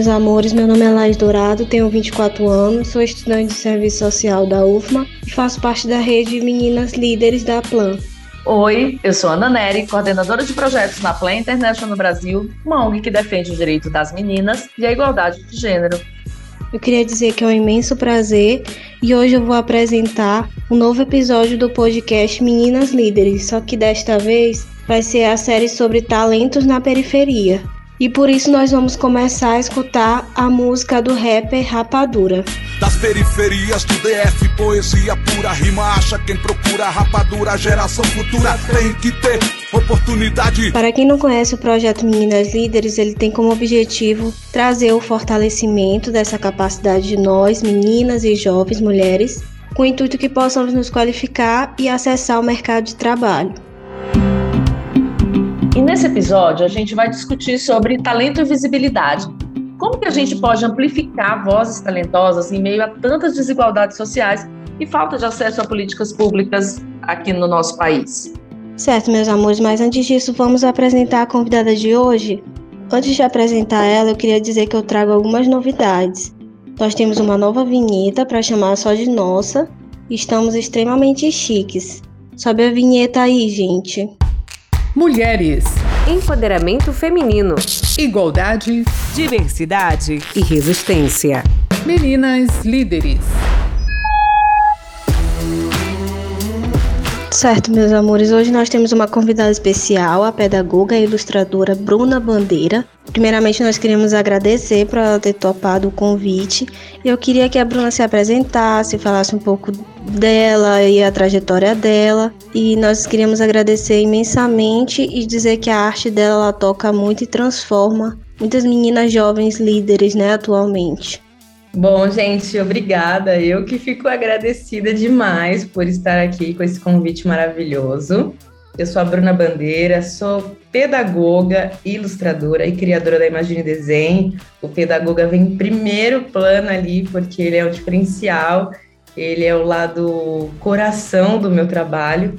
meus amores. Meu nome é Laís Dourado, tenho 24 anos, sou estudante de serviço social da UFMA e faço parte da rede Meninas Líderes da Plan. Oi, eu sou Ana Neri, coordenadora de projetos na Plan International no Brasil, uma ONG que defende o direito das meninas e a igualdade de gênero. Eu queria dizer que é um imenso prazer e hoje eu vou apresentar um novo episódio do podcast Meninas Líderes, só que desta vez vai ser a série sobre talentos na periferia. E por isso nós vamos começar a escutar a música do rapper Rapadura. Das periferias do DF, poesia pura, rima acha quem procura rapadura, geração futura tem que ter oportunidade. Para quem não conhece o projeto Meninas Líderes, ele tem como objetivo trazer o fortalecimento dessa capacidade de nós, meninas e jovens mulheres, com o intuito que possamos nos qualificar e acessar o mercado de trabalho. E nesse episódio a gente vai discutir sobre talento e visibilidade. Como que a gente pode amplificar vozes talentosas em meio a tantas desigualdades sociais e falta de acesso a políticas públicas aqui no nosso país? Certo, meus amores, mas antes disso, vamos apresentar a convidada de hoje. Antes de apresentar ela, eu queria dizer que eu trago algumas novidades. Nós temos uma nova vinheta para chamar só de nossa estamos extremamente chiques. Sobe a vinheta aí, gente. Mulheres. Empoderamento feminino. Igualdade. Diversidade e resistência. Meninas líderes. Certo, meus amores, hoje nós temos uma convidada especial, a pedagoga e ilustradora Bruna Bandeira. Primeiramente, nós queríamos agradecer por ela ter topado o convite. Eu queria que a Bruna se apresentasse, falasse um pouco dela e a trajetória dela. E nós queríamos agradecer imensamente e dizer que a arte dela ela toca muito e transforma muitas meninas jovens líderes, né, atualmente. Bom, gente, obrigada. Eu que fico agradecida demais por estar aqui com esse convite maravilhoso. Eu sou a Bruna Bandeira, sou pedagoga, ilustradora e criadora da Imagine Desenho. O pedagoga vem em primeiro plano ali, porque ele é o diferencial, ele é o lado coração do meu trabalho.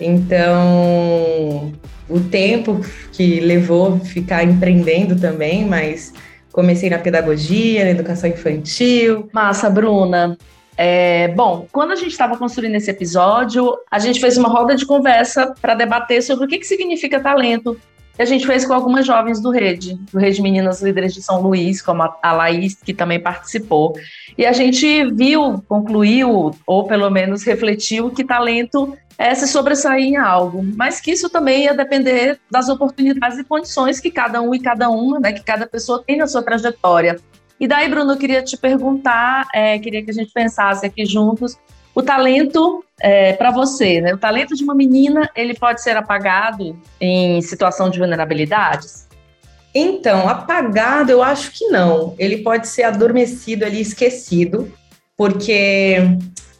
Então, o tempo que levou ficar empreendendo também, mas Comecei na pedagogia, na educação infantil. Massa, Bruna. É, bom, quando a gente estava construindo esse episódio, a gente fez uma roda de conversa para debater sobre o que, que significa talento. A gente fez com algumas jovens do Rede, do Rede Meninas Líderes de São Luís, como a Laís, que também participou. E a gente viu, concluiu, ou pelo menos refletiu, que talento é, se sobressair em algo, mas que isso também ia depender das oportunidades e condições que cada um e cada uma, né, que cada pessoa tem na sua trajetória. E daí, Bruno, eu queria te perguntar, é, queria que a gente pensasse aqui juntos, o talento é, para você, né? O talento de uma menina, ele pode ser apagado em situação de vulnerabilidades? Então, apagado, eu acho que não. Ele pode ser adormecido ali, esquecido, porque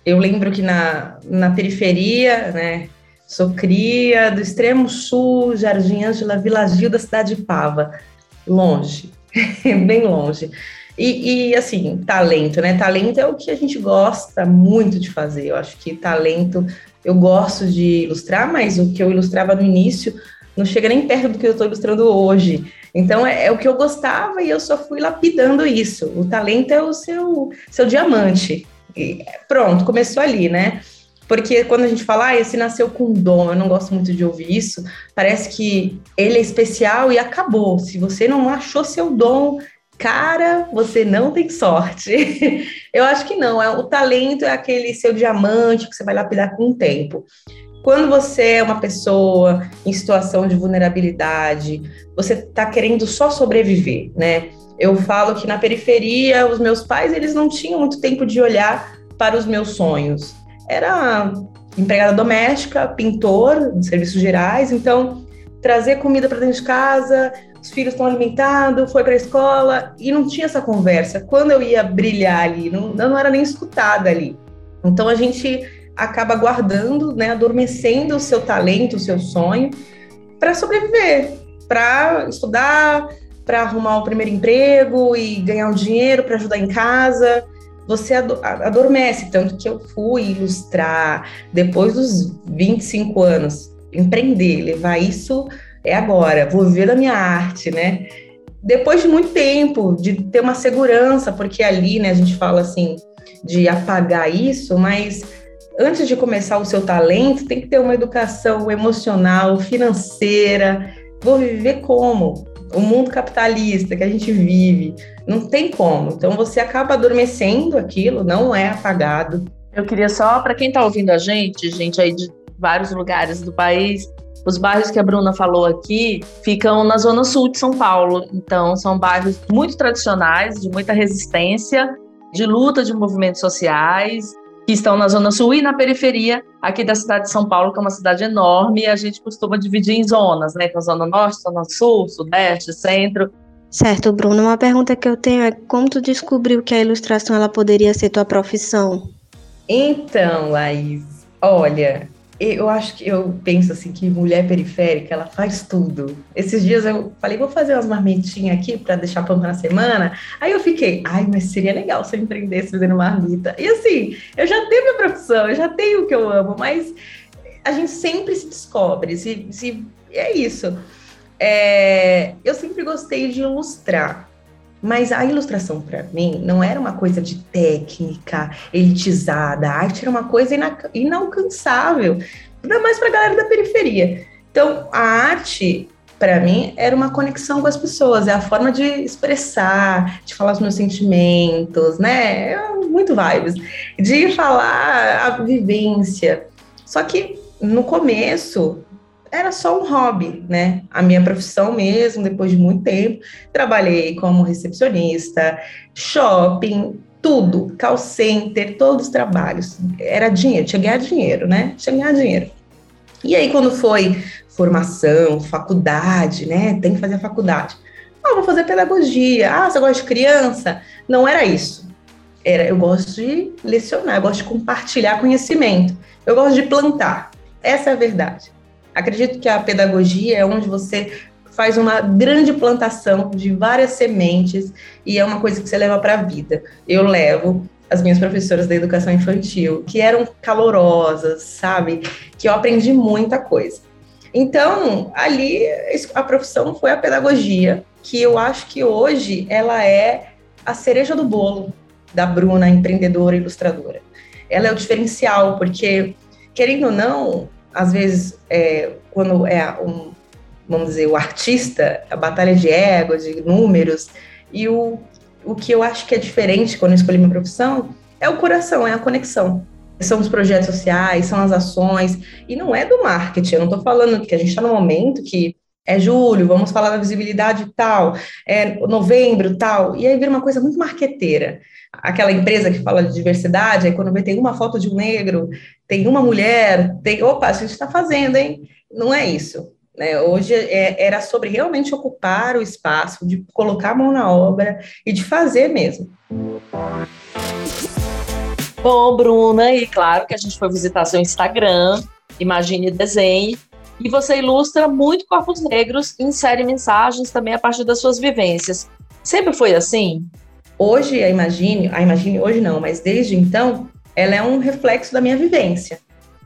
eu lembro que na, na periferia, né, sou cria do extremo sul, Jardim Ângela, Vila Gil da cidade de Pava, longe, bem longe. E, e, assim, talento, né? Talento é o que a gente gosta muito de fazer. Eu acho que talento, eu gosto de ilustrar, mas o que eu ilustrava no início não chega nem perto do que eu estou ilustrando hoje. Então é, é, o que eu gostava e eu só fui lapidando isso. O talento é o seu, seu diamante. E pronto, começou ali, né? Porque quando a gente fala, ah, esse nasceu com dom, eu não gosto muito de ouvir isso, parece que ele é especial e acabou. Se você não achou seu dom, cara, você não tem sorte. eu acho que não, é o talento é aquele seu diamante que você vai lapidar com o tempo. Quando você é uma pessoa em situação de vulnerabilidade, você está querendo só sobreviver, né? Eu falo que na periferia, os meus pais, eles não tinham muito tempo de olhar para os meus sonhos. Era empregada doméstica, pintor de serviços gerais, então trazer comida para dentro de casa, os filhos estão alimentados, foi para a escola e não tinha essa conversa. Quando eu ia brilhar ali, não, não era nem escutada ali. Então a gente acaba guardando, né, adormecendo o seu talento, o seu sonho para sobreviver, para estudar, para arrumar o primeiro emprego e ganhar um dinheiro para ajudar em casa. Você adormece, tanto que eu fui ilustrar depois dos 25 anos, empreender, levar isso é agora, vou viver da minha arte, né? depois de muito tempo, de ter uma segurança, porque ali, né, a gente fala assim, de apagar isso, mas antes de começar o seu talento, tem que ter uma educação emocional, financeira. Vou viver como? O mundo capitalista que a gente vive, não tem como. Então você acaba adormecendo aquilo, não é apagado. Eu queria só, para quem está ouvindo a gente, gente aí de vários lugares do país, os bairros que a Bruna falou aqui ficam na zona sul de São Paulo. Então, são bairros muito tradicionais, de muita resistência, de luta de movimentos sociais, que estão na zona sul e na periferia aqui da cidade de São Paulo, que é uma cidade enorme, e a gente costuma dividir em zonas, né? Então, zona norte, zona sul, sudeste, centro. Certo, Bruno. Uma pergunta que eu tenho é como tu descobriu que a ilustração ela poderia ser tua profissão? Então, Laís, olha, eu acho que eu penso assim que mulher periférica ela faz tudo. Esses dias eu falei, vou fazer umas marmitinhas aqui para deixar pronta na semana. Aí eu fiquei, ai, mas seria legal se eu empreendesse fazendo marmita. E assim, eu já tenho minha profissão, eu já tenho o que eu amo, mas a gente sempre se descobre. Se, se é isso. É, eu sempre gostei de ilustrar. Mas a ilustração, para mim, não era uma coisa de técnica, elitizada. A arte era uma coisa ina inalcançável, ainda mais para a galera da periferia. Então, a arte, para mim, era uma conexão com as pessoas, é a forma de expressar, de falar os meus sentimentos, né? É muito vibes. De falar a vivência. Só que no começo, era só um hobby, né? A minha profissão mesmo, depois de muito tempo, trabalhei como recepcionista, shopping, tudo, call center, todos os trabalhos. Era dinheiro, tinha que ganhar dinheiro, né? Tinha que ganhar dinheiro. E aí, quando foi formação, faculdade, né? Tem que fazer a faculdade. Ah, vou fazer pedagogia. Ah, você gosta de criança? Não era isso. Era, eu gosto de lecionar, eu gosto de compartilhar conhecimento, eu gosto de plantar. Essa é a verdade. Acredito que a pedagogia é onde você faz uma grande plantação de várias sementes e é uma coisa que você leva para a vida. Eu levo as minhas professoras da educação infantil, que eram calorosas, sabe? Que eu aprendi muita coisa. Então, ali a profissão foi a pedagogia, que eu acho que hoje ela é a cereja do bolo da Bruna, empreendedora ilustradora. Ela é o diferencial, porque, querendo ou não, às vezes, é, quando é um, vamos dizer, o artista, a batalha de ego, de números, e o, o que eu acho que é diferente quando eu escolhi minha profissão é o coração, é a conexão. São os projetos sociais, são as ações, e não é do marketing, eu não estou falando que a gente está no momento que é julho, vamos falar da visibilidade tal, é novembro tal, e aí vira uma coisa muito marqueteira aquela empresa que fala de diversidade, aí quando vê tem uma foto de um negro, tem uma mulher, tem, opa, a gente está fazendo, hein? Não é isso. Né? Hoje é, era sobre realmente ocupar o espaço, de colocar a mão na obra e de fazer mesmo. Bom, Bruna, e claro que a gente foi visitar seu Instagram, Imagine Desenhe, e você ilustra muito corpos negros e insere mensagens também a partir das suas vivências. Sempre foi assim? Hoje, a Imagine, a Imagine hoje não, mas desde então, ela é um reflexo da minha vivência.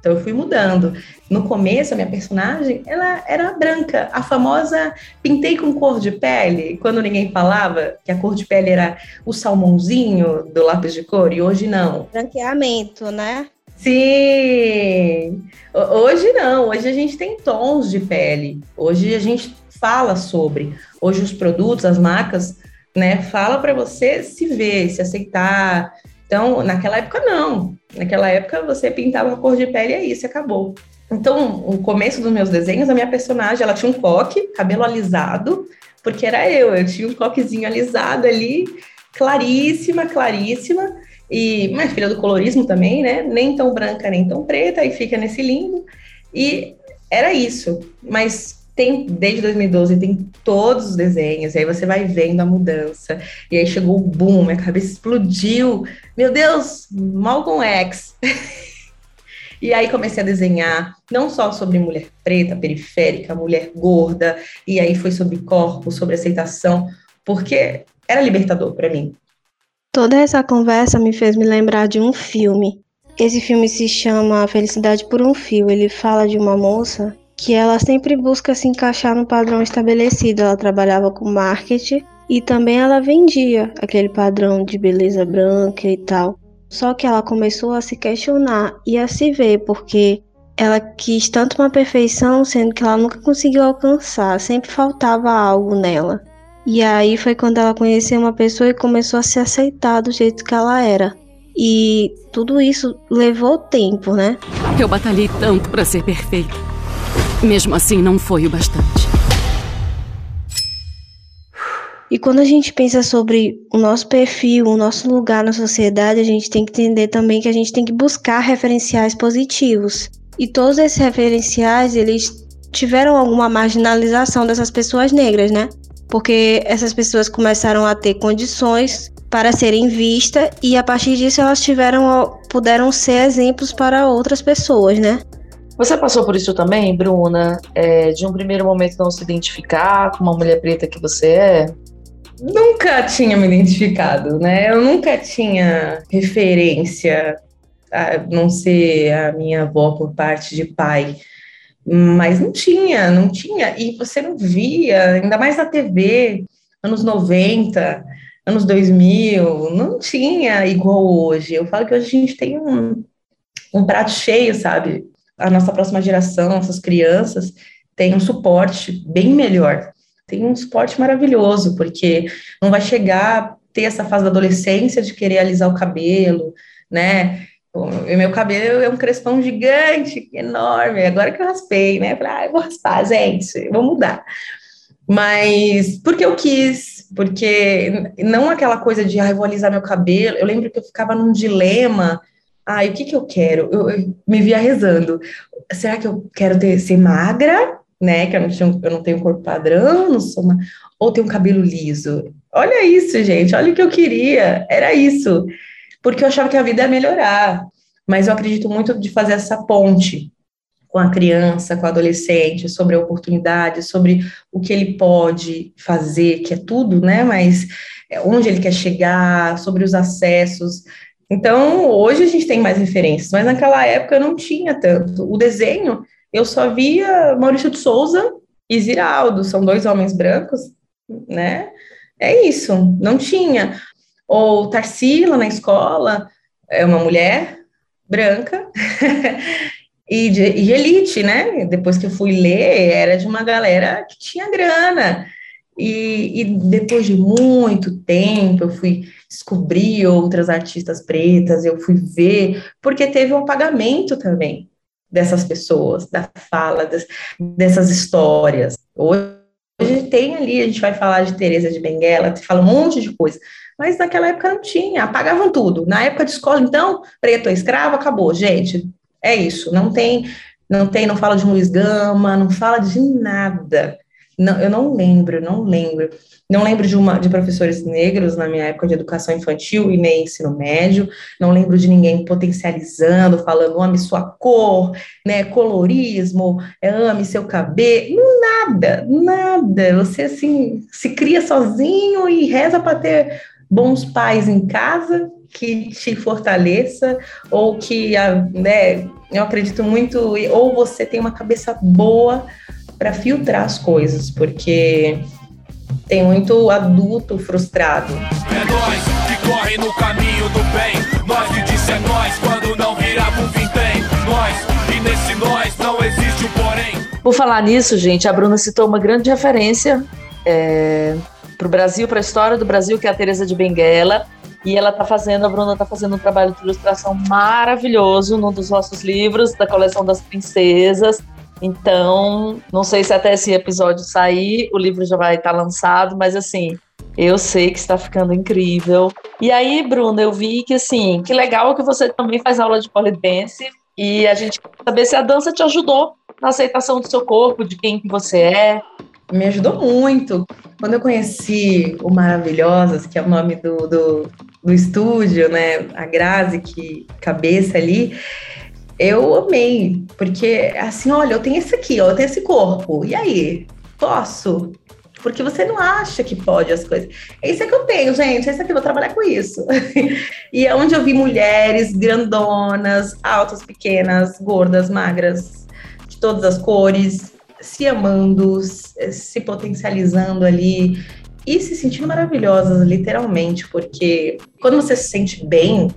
Então eu fui mudando. No começo, a minha personagem, ela era branca, a famosa pintei com cor de pele, quando ninguém falava que a cor de pele era o salmãozinho do lápis de cor, e hoje não. Branqueamento, né? Sim! Hoje não, hoje a gente tem tons de pele. Hoje a gente fala sobre. Hoje os produtos, as marcas né? Fala para você se ver, se aceitar. Então, naquela época, não. Naquela época, você pintava a cor de pele e é isso, acabou. Então, o começo dos meus desenhos, a minha personagem, ela tinha um coque, cabelo alisado, porque era eu, eu tinha um coquezinho alisado ali, claríssima, claríssima, e minha filha do colorismo também, né? Nem tão branca, nem tão preta, e fica nesse limbo. E era isso. Mas tem desde 2012 tem todos os desenhos, e aí você vai vendo a mudança. E aí chegou o boom, minha cabeça explodiu. Meu Deus, Malcolm X. e aí comecei a desenhar não só sobre mulher preta, periférica, mulher gorda, e aí foi sobre corpo, sobre aceitação, porque era libertador para mim. Toda essa conversa me fez me lembrar de um filme. Esse filme se chama Felicidade por um Fio. Ele fala de uma moça que ela sempre busca se encaixar no padrão estabelecido. Ela trabalhava com marketing e também ela vendia aquele padrão de beleza branca e tal. Só que ela começou a se questionar e a se ver, porque ela quis tanto uma perfeição, sendo que ela nunca conseguiu alcançar, sempre faltava algo nela. E aí foi quando ela conheceu uma pessoa e começou a se aceitar do jeito que ela era. E tudo isso levou tempo, né? Eu batalhei tanto para ser perfeita. Mesmo assim, não foi o bastante. E quando a gente pensa sobre o nosso perfil, o nosso lugar na sociedade, a gente tem que entender também que a gente tem que buscar referenciais positivos. E todos esses referenciais, eles tiveram alguma marginalização dessas pessoas negras, né? Porque essas pessoas começaram a ter condições para serem vistas e a partir disso elas tiveram puderam ser exemplos para outras pessoas, né? Você passou por isso também, Bruna? É, de um primeiro momento não se identificar com uma mulher preta que você é? Nunca tinha me identificado, né? Eu nunca tinha referência a não ser a minha avó por parte de pai. Mas não tinha, não tinha. E você não via, ainda mais na TV, anos 90, anos 2000, não tinha igual hoje. Eu falo que hoje a gente tem um, um prato cheio, sabe? A nossa próxima geração, nossas crianças, tem um suporte bem melhor. Tem um suporte maravilhoso, porque não vai chegar a ter essa fase da adolescência de querer alisar o cabelo, né? O meu cabelo é um crespão gigante, enorme. Agora que eu raspei, né? Falei, ah, eu vou raspar, gente, vou mudar. Mas porque eu quis, porque não aquela coisa de, ah, eu vou alisar meu cabelo. Eu lembro que eu ficava num dilema. Ah, o que que eu quero? Eu, eu me via rezando. Será que eu quero ter, ser magra, né? Que eu não, tinha, eu não tenho corpo padrão, não sou uma, ou ter um cabelo liso. Olha isso, gente. Olha o que eu queria. Era isso porque eu achava que a vida ia melhorar. Mas eu acredito muito de fazer essa ponte com a criança, com o adolescente, sobre a oportunidade, sobre o que ele pode fazer, que é tudo, né? Mas é, onde ele quer chegar, sobre os acessos. Então, hoje a gente tem mais referências, mas naquela época eu não tinha tanto. O desenho, eu só via Maurício de Souza e Ziraldo, são dois homens brancos, né? É isso, não tinha. Ou Tarsila na escola, é uma mulher branca e, de, e elite, né? Depois que eu fui ler, era de uma galera que tinha grana. E, e, depois de muito tempo, eu fui descobrir outras artistas pretas, eu fui ver, porque teve um apagamento também dessas pessoas, da fala, das, dessas histórias. Hoje tem ali, a gente vai falar de Teresa de Benguela, fala um monte de coisa, mas naquela época não tinha, apagavam tudo. Na época de escola, então, preto é escravo, acabou, gente. É isso, não tem, não tem, não fala de Luiz Gama, não fala de nada. Não, eu não lembro, não lembro. Não lembro de, uma, de professores negros na minha época de educação infantil e nem ensino médio. Não lembro de ninguém potencializando, falando ame sua cor, né, colorismo, é, ame seu cabelo. Nada, nada. Você assim se cria sozinho e reza para ter bons pais em casa que te fortaleça ou que, né, eu acredito muito, ou você tem uma cabeça boa para filtrar as coisas, porque tem muito adulto frustrado. É nós que corre no caminho do bem, nós que disse é nós quando não virava um vintém, nós e nesse nós não existe um porém. Por falar nisso, gente, a Bruna citou uma grande referência é, para o Brasil, para a história do Brasil, que é a Teresa de Benguela. E ela está fazendo, a Bruna está fazendo um trabalho de ilustração maravilhoso num dos nossos livros, da coleção das princesas. Então, não sei se até esse episódio sair, o livro já vai estar tá lançado, mas assim, eu sei que está ficando incrível. E aí, Bruna, eu vi que assim, que legal que você também faz aula de polidense e a gente quer saber se a dança te ajudou na aceitação do seu corpo, de quem que você é, me ajudou muito. Quando eu conheci o Maravilhosas, que é o nome do, do, do estúdio, né? A Grazi, que cabeça ali, eu amei, porque assim, olha, eu tenho esse aqui, ó, eu tenho esse corpo, e aí? Posso? Porque você não acha que pode as coisas. É isso que eu tenho, gente. É isso aqui, eu vou trabalhar com isso. e é onde eu vi mulheres grandonas, altas, pequenas, gordas, magras, de todas as cores, se amando, se potencializando ali e se sentindo maravilhosas, literalmente, porque quando você se sente bem,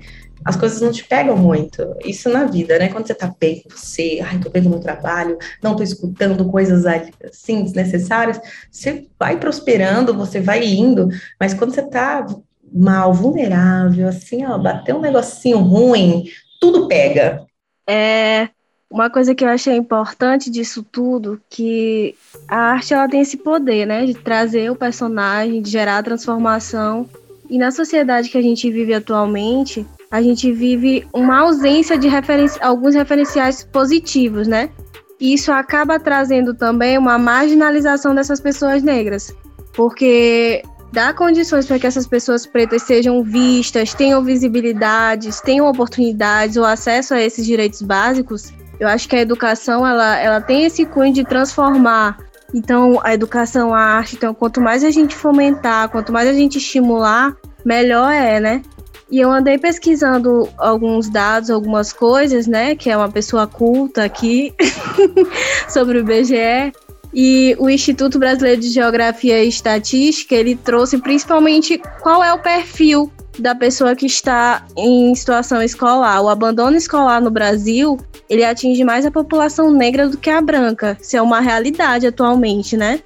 as coisas não te pegam muito. Isso na vida, né? Quando você tá bem com você, ai, tô bem no meu trabalho, não tô escutando coisas assim desnecessárias, você vai prosperando, você vai indo, mas quando você tá mal, vulnerável, assim, ó, bater um negocinho ruim, tudo pega. É, uma coisa que eu achei importante disso tudo, que a arte ela tem esse poder, né, de trazer o personagem, de gerar transformação. E na sociedade que a gente vive atualmente, a gente vive uma ausência de alguns referenciais positivos, né? E isso acaba trazendo também uma marginalização dessas pessoas negras, porque dá condições para que essas pessoas pretas sejam vistas, tenham visibilidades, tenham oportunidades ou acesso a esses direitos básicos. Eu acho que a educação ela, ela tem esse cunho de transformar. Então, a educação, a arte, então, quanto mais a gente fomentar, quanto mais a gente estimular, melhor é, né? E eu andei pesquisando alguns dados, algumas coisas, né? Que é uma pessoa culta aqui sobre o IBGE. E o Instituto Brasileiro de Geografia e Estatística, ele trouxe principalmente qual é o perfil da pessoa que está em situação escolar. O abandono escolar no Brasil, ele atinge mais a população negra do que a branca. Isso é uma realidade atualmente, né?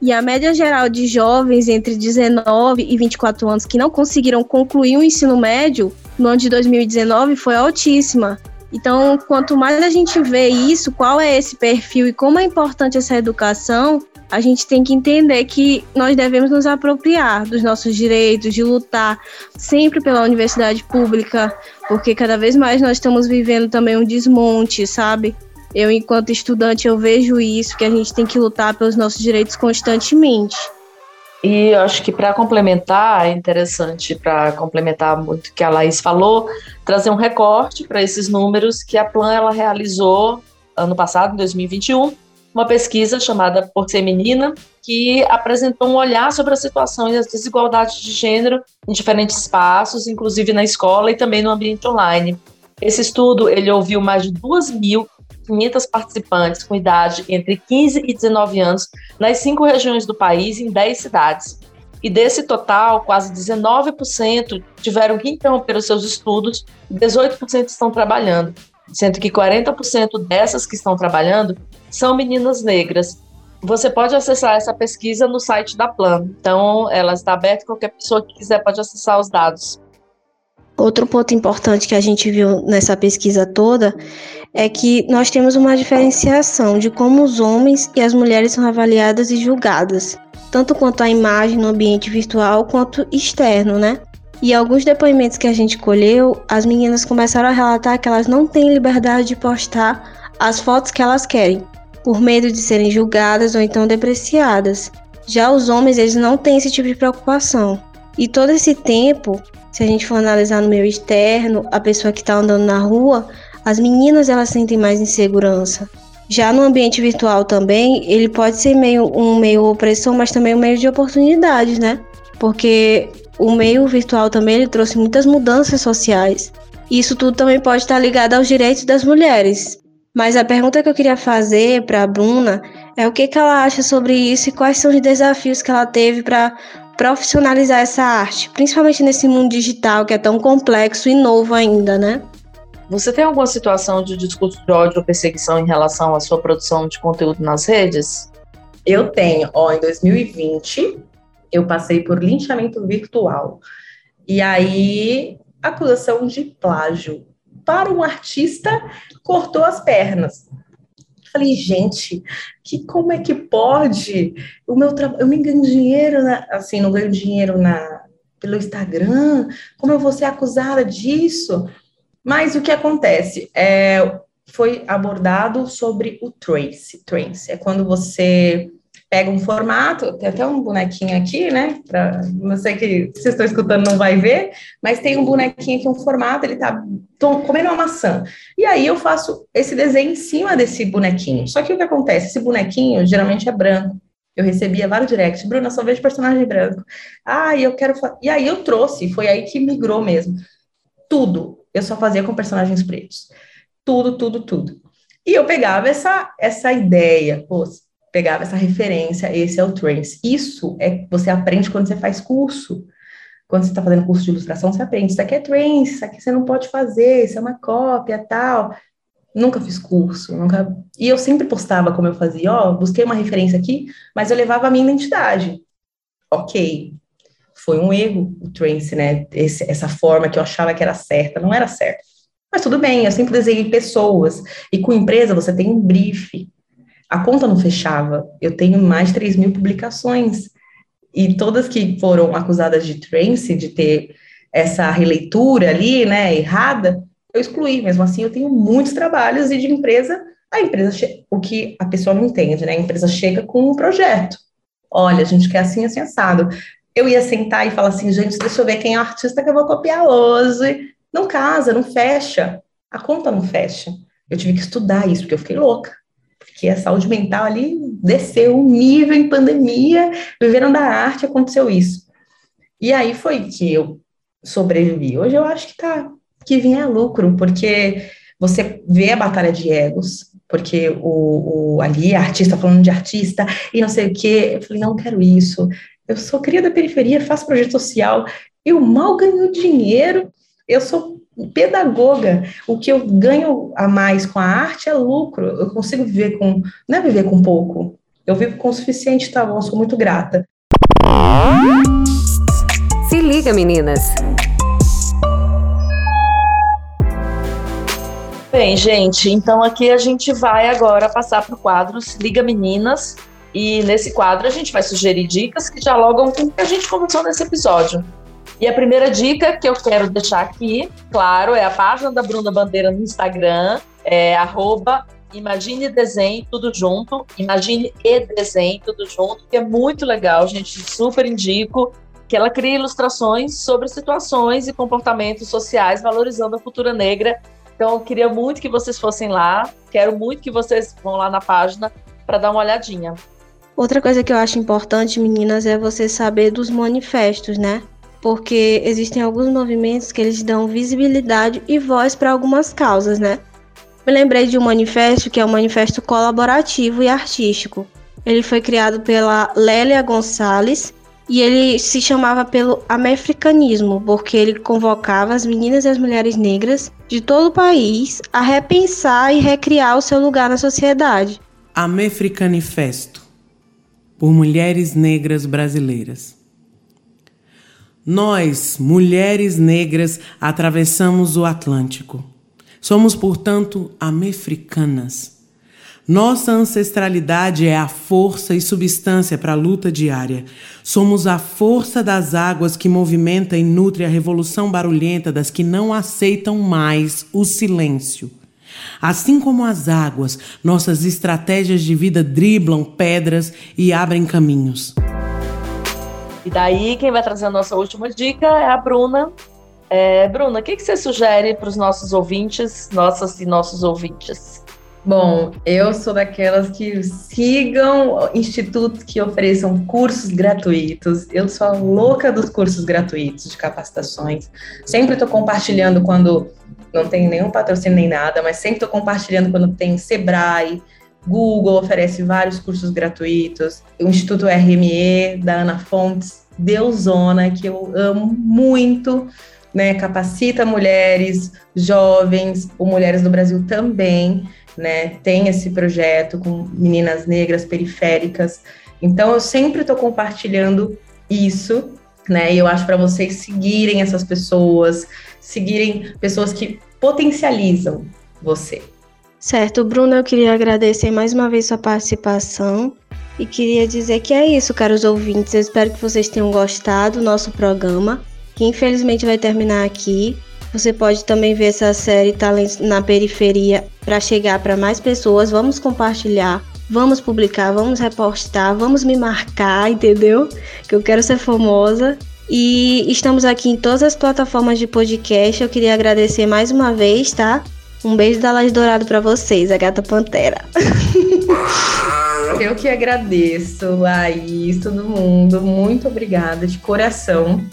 E a média geral de jovens entre 19 e 24 anos que não conseguiram concluir o ensino médio no ano de 2019 foi altíssima. Então, quanto mais a gente vê isso, qual é esse perfil e como é importante essa educação, a gente tem que entender que nós devemos nos apropriar dos nossos direitos, de lutar sempre pela universidade pública, porque cada vez mais nós estamos vivendo também um desmonte, sabe? Eu, enquanto estudante, eu vejo isso, que a gente tem que lutar pelos nossos direitos constantemente. E eu acho que para complementar, é interessante, para complementar muito o que a Laís falou, trazer um recorte para esses números que a Plan ela realizou ano passado, em 2021, uma pesquisa chamada Por Ser Menina, que apresentou um olhar sobre a situação e as desigualdades de gênero em diferentes espaços, inclusive na escola e também no ambiente online. Esse estudo ele ouviu mais de 2 mil 500 participantes com idade entre 15 e 19 anos nas cinco regiões do país, em 10 cidades. E desse total, quase 19% tiveram que interromper os seus estudos e 18% estão trabalhando, sendo que 40% dessas que estão trabalhando são meninas negras. Você pode acessar essa pesquisa no site da Plan. Então, ela está aberta, qualquer pessoa que quiser pode acessar os dados. Outro ponto importante que a gente viu nessa pesquisa toda é que nós temos uma diferenciação de como os homens e as mulheres são avaliadas e julgadas, tanto quanto a imagem no ambiente virtual quanto externo, né? E alguns depoimentos que a gente colheu, as meninas começaram a relatar que elas não têm liberdade de postar as fotos que elas querem, por medo de serem julgadas ou então depreciadas. Já os homens, eles não têm esse tipo de preocupação. E todo esse tempo, se a gente for analisar no meio externo, a pessoa que está andando na rua, as meninas elas sentem mais insegurança. Já no ambiente virtual também, ele pode ser meio um meio opressor, mas também um meio de oportunidades, né? Porque o meio virtual também ele trouxe muitas mudanças sociais. Isso tudo também pode estar ligado aos direitos das mulheres. Mas a pergunta que eu queria fazer para a Bruna é o que, que ela acha sobre isso e quais são os desafios que ela teve para profissionalizar essa arte, principalmente nesse mundo digital que é tão complexo e novo ainda, né? Você tem alguma situação de discurso de ódio ou perseguição em relação à sua produção de conteúdo nas redes? Eu tenho. Ó, em 2020, eu passei por linchamento virtual. E aí, acusação de plágio. Para um artista, cortou as pernas. Falei, gente, que como é que pode? O meu eu me ganho dinheiro, na, assim, não ganho dinheiro na pelo Instagram. Como eu vou ser acusada disso? Mas o que acontece é foi abordado sobre o trace. Trace é quando você pega um formato, tem até um bonequinho aqui, né? Pra, não sei que vocês estão escutando não vai ver, mas tem um bonequinho aqui, um formato, ele tá comendo uma maçã. E aí eu faço esse desenho em cima desse bonequinho. Só que o que acontece? Esse bonequinho geralmente é branco. Eu recebia vários directs, Bruna, só vejo personagem branco. Ah, eu quero. E aí eu trouxe, foi aí que migrou mesmo. Tudo eu só fazia com personagens pretos. Tudo, tudo, tudo. E eu pegava essa, essa ideia, pô, pegava essa referência, esse é o trance. Isso é você aprende quando você faz curso. Quando você está fazendo curso de ilustração, você aprende. Isso aqui é trance, isso aqui você não pode fazer, isso é uma cópia, tal. Nunca fiz curso, nunca. E eu sempre postava como eu fazia, ó, busquei uma referência aqui, mas eu levava a minha identidade. Ok, foi um erro o trance, né? Esse, essa forma que eu achava que era certa, não era certa. Mas tudo bem, eu sempre desenhei pessoas. E com empresa você tem um brief. A conta não fechava. Eu tenho mais de 3 mil publicações. E todas que foram acusadas de trance, de ter essa releitura ali, né, errada, eu excluí. Mesmo assim, eu tenho muitos trabalhos e de empresa, a empresa, o que a pessoa não entende, né? A empresa chega com um projeto. Olha, a gente quer assim, assim, assado. Eu ia sentar e falar assim, gente, deixa eu ver quem é o artista que eu vou copiar hoje. Não casa, não fecha. A conta não fecha. Eu tive que estudar isso, porque eu fiquei louca. Porque a saúde mental ali desceu um nível em pandemia, viveram da arte, aconteceu isso. E aí foi que eu sobrevivi. Hoje eu acho que tá, que vinha lucro, porque você vê a batalha de egos, porque o, o ali, artista falando de artista, e não sei o quê. Eu falei, não quero isso. Eu sou cria da periferia, faço projeto social, eu mal ganho dinheiro eu sou pedagoga. O que eu ganho a mais com a arte é lucro. Eu consigo viver com. Não é viver com pouco. Eu vivo com o suficiente, tá bom? Sou muito grata. Se liga, meninas. Bem, gente, então aqui a gente vai agora passar para o quadro Se Liga Meninas. E nesse quadro a gente vai sugerir dicas que dialogam com o que a gente conversou nesse episódio. E a primeira dica que eu quero deixar aqui, claro, é a página da Bruna Bandeira no Instagram, é arroba Imagine Desenho, tudo junto. Imagine e Desenho, tudo junto, que é muito legal, gente. Super indico que ela cria ilustrações sobre situações e comportamentos sociais valorizando a cultura negra. Então, eu queria muito que vocês fossem lá. Quero muito que vocês vão lá na página para dar uma olhadinha. Outra coisa que eu acho importante, meninas, é você saber dos manifestos, né? porque existem alguns movimentos que eles dão visibilidade e voz para algumas causas, né? Me lembrei de um manifesto que é um Manifesto Colaborativo e Artístico. Ele foi criado pela Lélia Gonçalves e ele se chamava pelo Americanismo, porque ele convocava as meninas e as mulheres negras de todo o país a repensar e recriar o seu lugar na sociedade. Americanifesto por mulheres negras brasileiras. Nós, mulheres negras, atravessamos o Atlântico. Somos, portanto, americanas. Nossa ancestralidade é a força e substância para a luta diária. Somos a força das águas que movimenta e nutre a revolução barulhenta das que não aceitam mais o silêncio. Assim como as águas, nossas estratégias de vida driblam pedras e abrem caminhos. E daí, quem vai trazer a nossa última dica é a Bruna. É, Bruna, o que, que você sugere para os nossos ouvintes, nossas e nossos ouvintes? Bom, eu sou daquelas que sigam institutos que ofereçam cursos gratuitos. Eu sou a louca dos cursos gratuitos de capacitações. Sempre estou compartilhando quando não tem nenhum patrocínio nem nada, mas sempre estou compartilhando quando tem Sebrae, Google oferece vários cursos gratuitos, o Instituto RME da Ana Fontes, Deusona, que eu amo muito, né? Capacita mulheres, jovens, mulheres do Brasil também, né? Tem esse projeto com meninas negras periféricas. Então eu sempre estou compartilhando isso, né? E eu acho para vocês seguirem essas pessoas, seguirem pessoas que potencializam você. Certo, Bruno, eu queria agradecer mais uma vez sua participação e queria dizer que é isso, caros ouvintes. Eu espero que vocês tenham gostado do nosso programa, que infelizmente vai terminar aqui. Você pode também ver essa série Talentos na Periferia para chegar para mais pessoas. Vamos compartilhar, vamos publicar, vamos repostar, vamos me marcar, entendeu? Que eu quero ser famosa. E estamos aqui em todas as plataformas de podcast. Eu queria agradecer mais uma vez, tá? Um beijo da Laje Dourado para vocês, a Gata Pantera. Eu que agradeço, Laís, todo mundo. Muito obrigada de coração.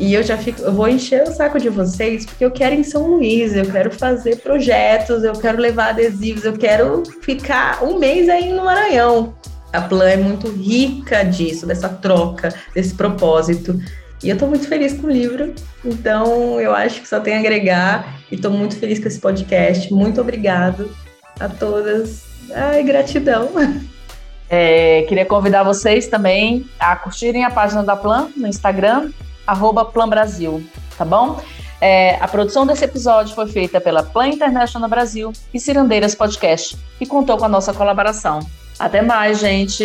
E eu já fico, eu vou encher o saco de vocês porque eu quero em São Luís, eu quero fazer projetos, eu quero levar adesivos, eu quero ficar um mês aí no Maranhão. A Plan é muito rica disso, dessa troca, desse propósito. E eu estou muito feliz com o livro, então eu acho que só tem a agregar e estou muito feliz com esse podcast. Muito obrigado a todas. Ai, gratidão. É, queria convidar vocês também a curtirem a página da Plan no Instagram, arroba Brasil, tá bom? É, a produção desse episódio foi feita pela Plan International Brasil e Cirandeiras Podcast, e contou com a nossa colaboração. Até mais, gente!